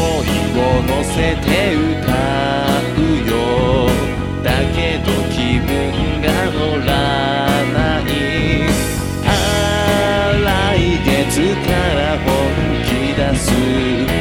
を乗せて歌うよ。だけど気分が乗らない。あ来月から本気出す。